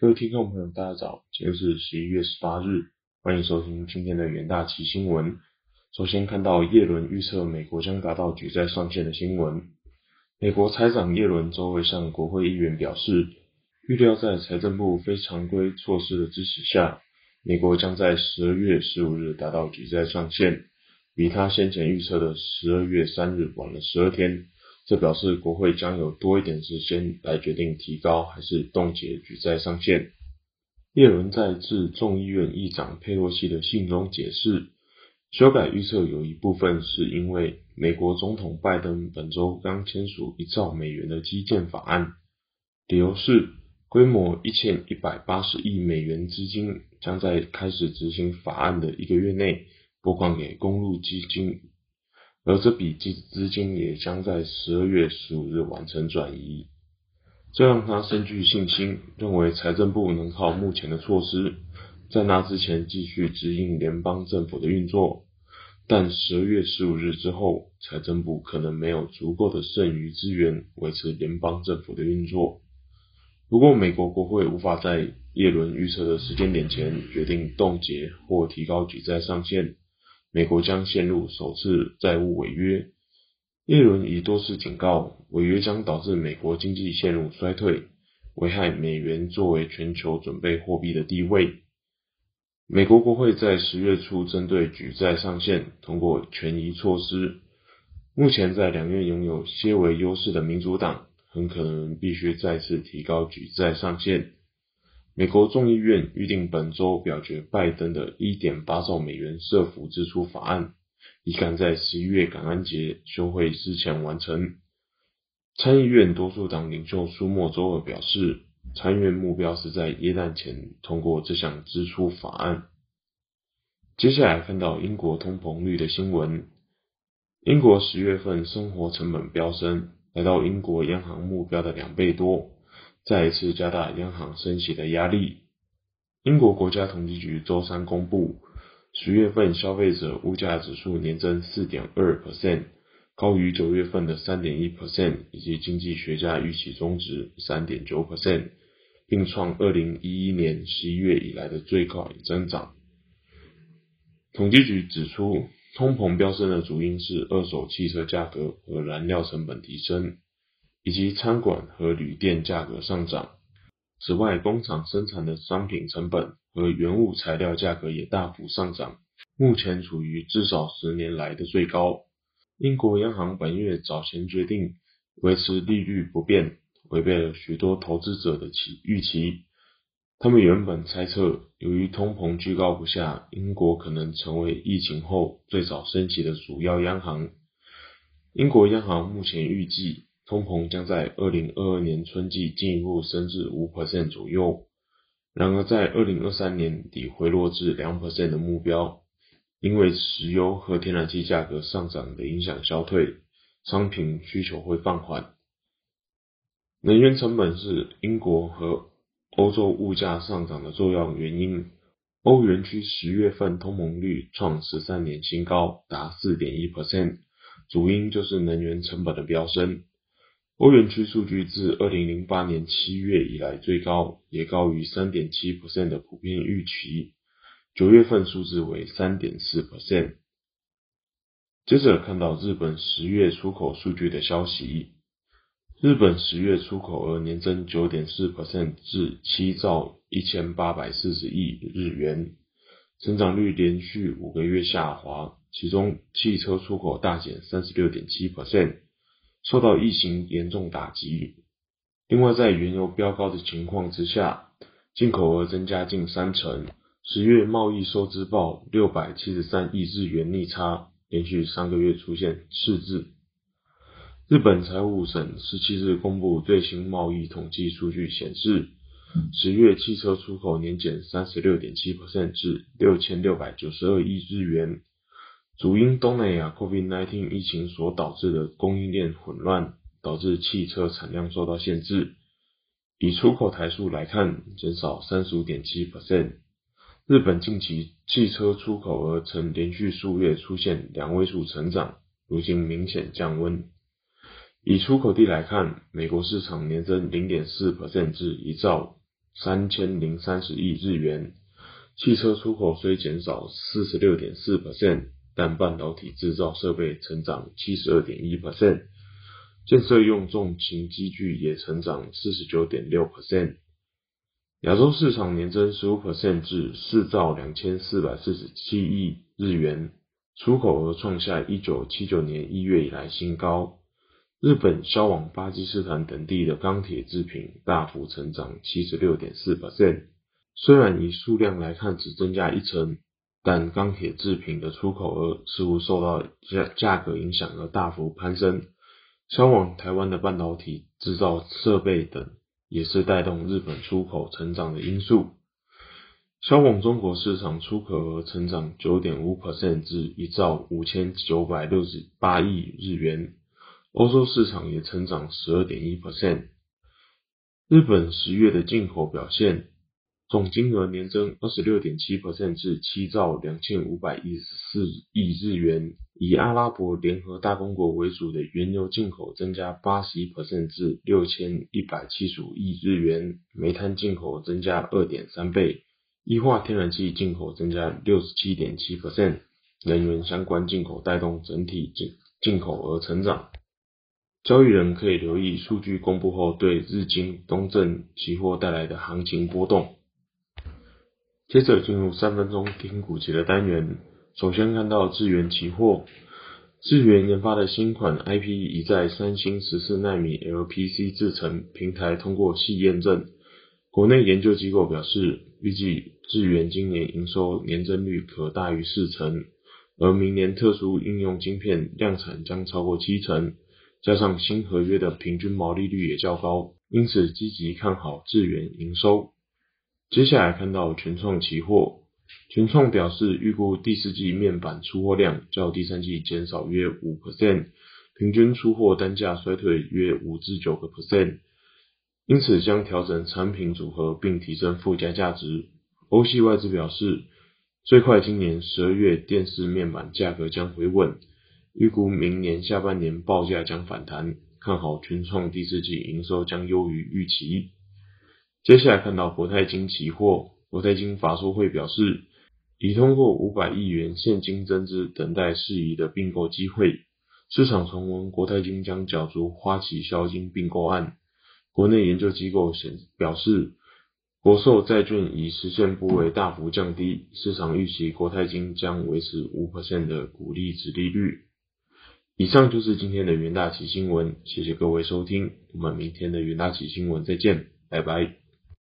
各位听众朋友，大家早，今天是十一月十八日，欢迎收听今天的元大旗新闻。首先看到耶伦预测美国将达到举债上限的新闻。美国财长耶伦周会向国会议员表示，预料在财政部非常规措施的支持下，美国将在十二月十五日达到举债上限，比他先前预测的十二月三日晚了十二天。这表示国会将有多一点时间来决定提高还是冻结举债上限。耶伦在致众议院议长佩洛西的信中解释，修改预测有一部分是因为美国总统拜登本周刚签署一兆美元的基建法案，理由是规模一千一百八十亿美元资金将在开始执行法案的一个月内拨款给公路基金。而这笔资资金也将在十二月十五日完成转移，这让他深具信心，认为财政部能靠目前的措施，在那之前继续指引联邦政府的运作。但十二月十五日之后，财政部可能没有足够的剩余资源维持联邦政府的运作。如果美国国会无法在耶伦预测的时间点前决定冻结或提高举债上限，美国将陷入首次债务违约。耶伦已多次警告，违约将导致美国经济陷入衰退，危害美元作为全球准备货币的地位。美国国会在十月初针对举债上限通过权宜措施。目前在两院拥有些微优势的民主党，很可能必须再次提高举债上限。美国众议院预定本周表决拜登的1.8兆美元社福支出法案，以赶在十一月感恩节休会之前完成。参议院多数党领袖舒默周二表示，参议院目标是在耶诞前通过这项支出法案。接下来看到英国通膨率的新闻，英国十月份生活成本飙升，来到英国央行目标的两倍多。再一次加大央行升息的压力。英国国家统计局周三公布，十月份消费者物价指数年增四点二 percent，高于九月份的三点一 percent，以及经济学家预期中值三点九 percent，并创二零一一年十一月以来的最高增长。统计局指出，通膨飙升的主因是二手汽车价格和燃料成本提升。以及餐馆和旅店价格上涨。此外，工厂生产的商品成本和原物材料价格也大幅上涨，目前处于至少十年来的最高。英国央行本月早前决定维持利率不变，违背了许多投资者的期预期。他们原本猜测，由于通膨居高不下，英国可能成为疫情后最早升息的主要央行。英国央行目前预计。通膨将在二零二二年春季进一步升至五 percent 左右，然而在二零二三年底回落至两 percent 的目标，因为石油和天然气价格上涨的影响消退，商品需求会放缓。能源成本是英国和欧洲物价上涨的重要原因。欧元区十月份通膨率创十三年新高，达四点一 percent，主因就是能源成本的飙升。欧元区数据自二零零八年七月以来最高，也高于三点七 percent 的普遍预期。九月份数字为三点四 percent。接着看到日本十月出口数据的消息，日本十月出口额年增九点四 percent 至七兆一千八百四十亿日元，增长率连续五个月下滑，其中汽车出口大减三十六点七 percent。受到疫情严重打击，另外在原油飙高的情况之下，进口额增加近三成。十月贸易收支报六百七十三亿日元逆差，连续三个月出现赤字。日本财务省十七日公布最新贸易统计数据显示，十月汽车出口年减三十六点七 percent 至六千六百九十二亿日元。主因东南亚 COVID-19 疫情所导致的供应链混乱，导致汽车产量受到限制。以出口台数来看，减少三十五点七 percent。日本近期汽车出口额曾连续数月出现两位数成长，如今明显降温。以出口地来看，美国市场年增零点四 percent 至一兆三千零三十亿日元。汽车出口虽减少四十六点四 percent，但半导体制造设备成长七十二点一 percent，建设用重型机具也成长四十九点六 percent。亚洲市场年增十五 percent 至四兆两千四百四十七亿日元，出口额创下一九七九年一月以来新高。日本销往巴基斯坦等地的钢铁制品大幅成长七十六点四 percent。虽然以数量来看只增加一成，但钢铁制品的出口额似乎受到价价格影响而大幅攀升。销往台湾的半导体制造设备等，也是带动日本出口成长的因素。销往中国市场出口额成长九点五 percent 至一兆五千九百六十八亿日元，欧洲市场也成长十二点一 percent。日本十月的进口表现。总金额年增二十六点七 percent 至七兆两千五百一十四亿日元，以阿拉伯联合大公国为主的原油进口增加八十一 percent 至六千一百七十五亿日元，煤炭进口增加二点三倍，液化天然气进口增加六十七点七 percent，能源相关进口带动整体进进口额成长。交易人可以留意数据公布后对日经东证期货带来的行情波动。接着进入三分钟听股节的单元。首先看到智源期货，智源研发的新款 IP 已在三星十四纳米 LPC 制程平台通过细验证。国内研究机构表示，预计智源今年营收年增率可大于四成，而明年特殊应用晶片量产将超过七成，加上新合约的平均毛利率也较高，因此积极看好智源营收。接下来看到全创期货，全创表示预估第四季面板出货量较第三季减少约五 percent，平均出货单价衰退约五至九个 percent，因此将调整产品组合并提升附加价值。欧系外资表示，最快今年十二月电视面板价格将回稳，预估明年下半年报价将反弹，看好全创第四季营收将优于预期。接下来看到国泰金期货，国泰金法说会表示，已通过五百亿元现金增资，等待适宜的并购机会。市场传闻国泰金将角逐花旗销金并购案。国内研究机构显表示，国寿债券已实现部位大幅降低，市场预期国泰金将维持五的股利值利率。以上就是今天的元大旗新闻，谢谢各位收听，我们明天的元大旗新闻再见，拜拜。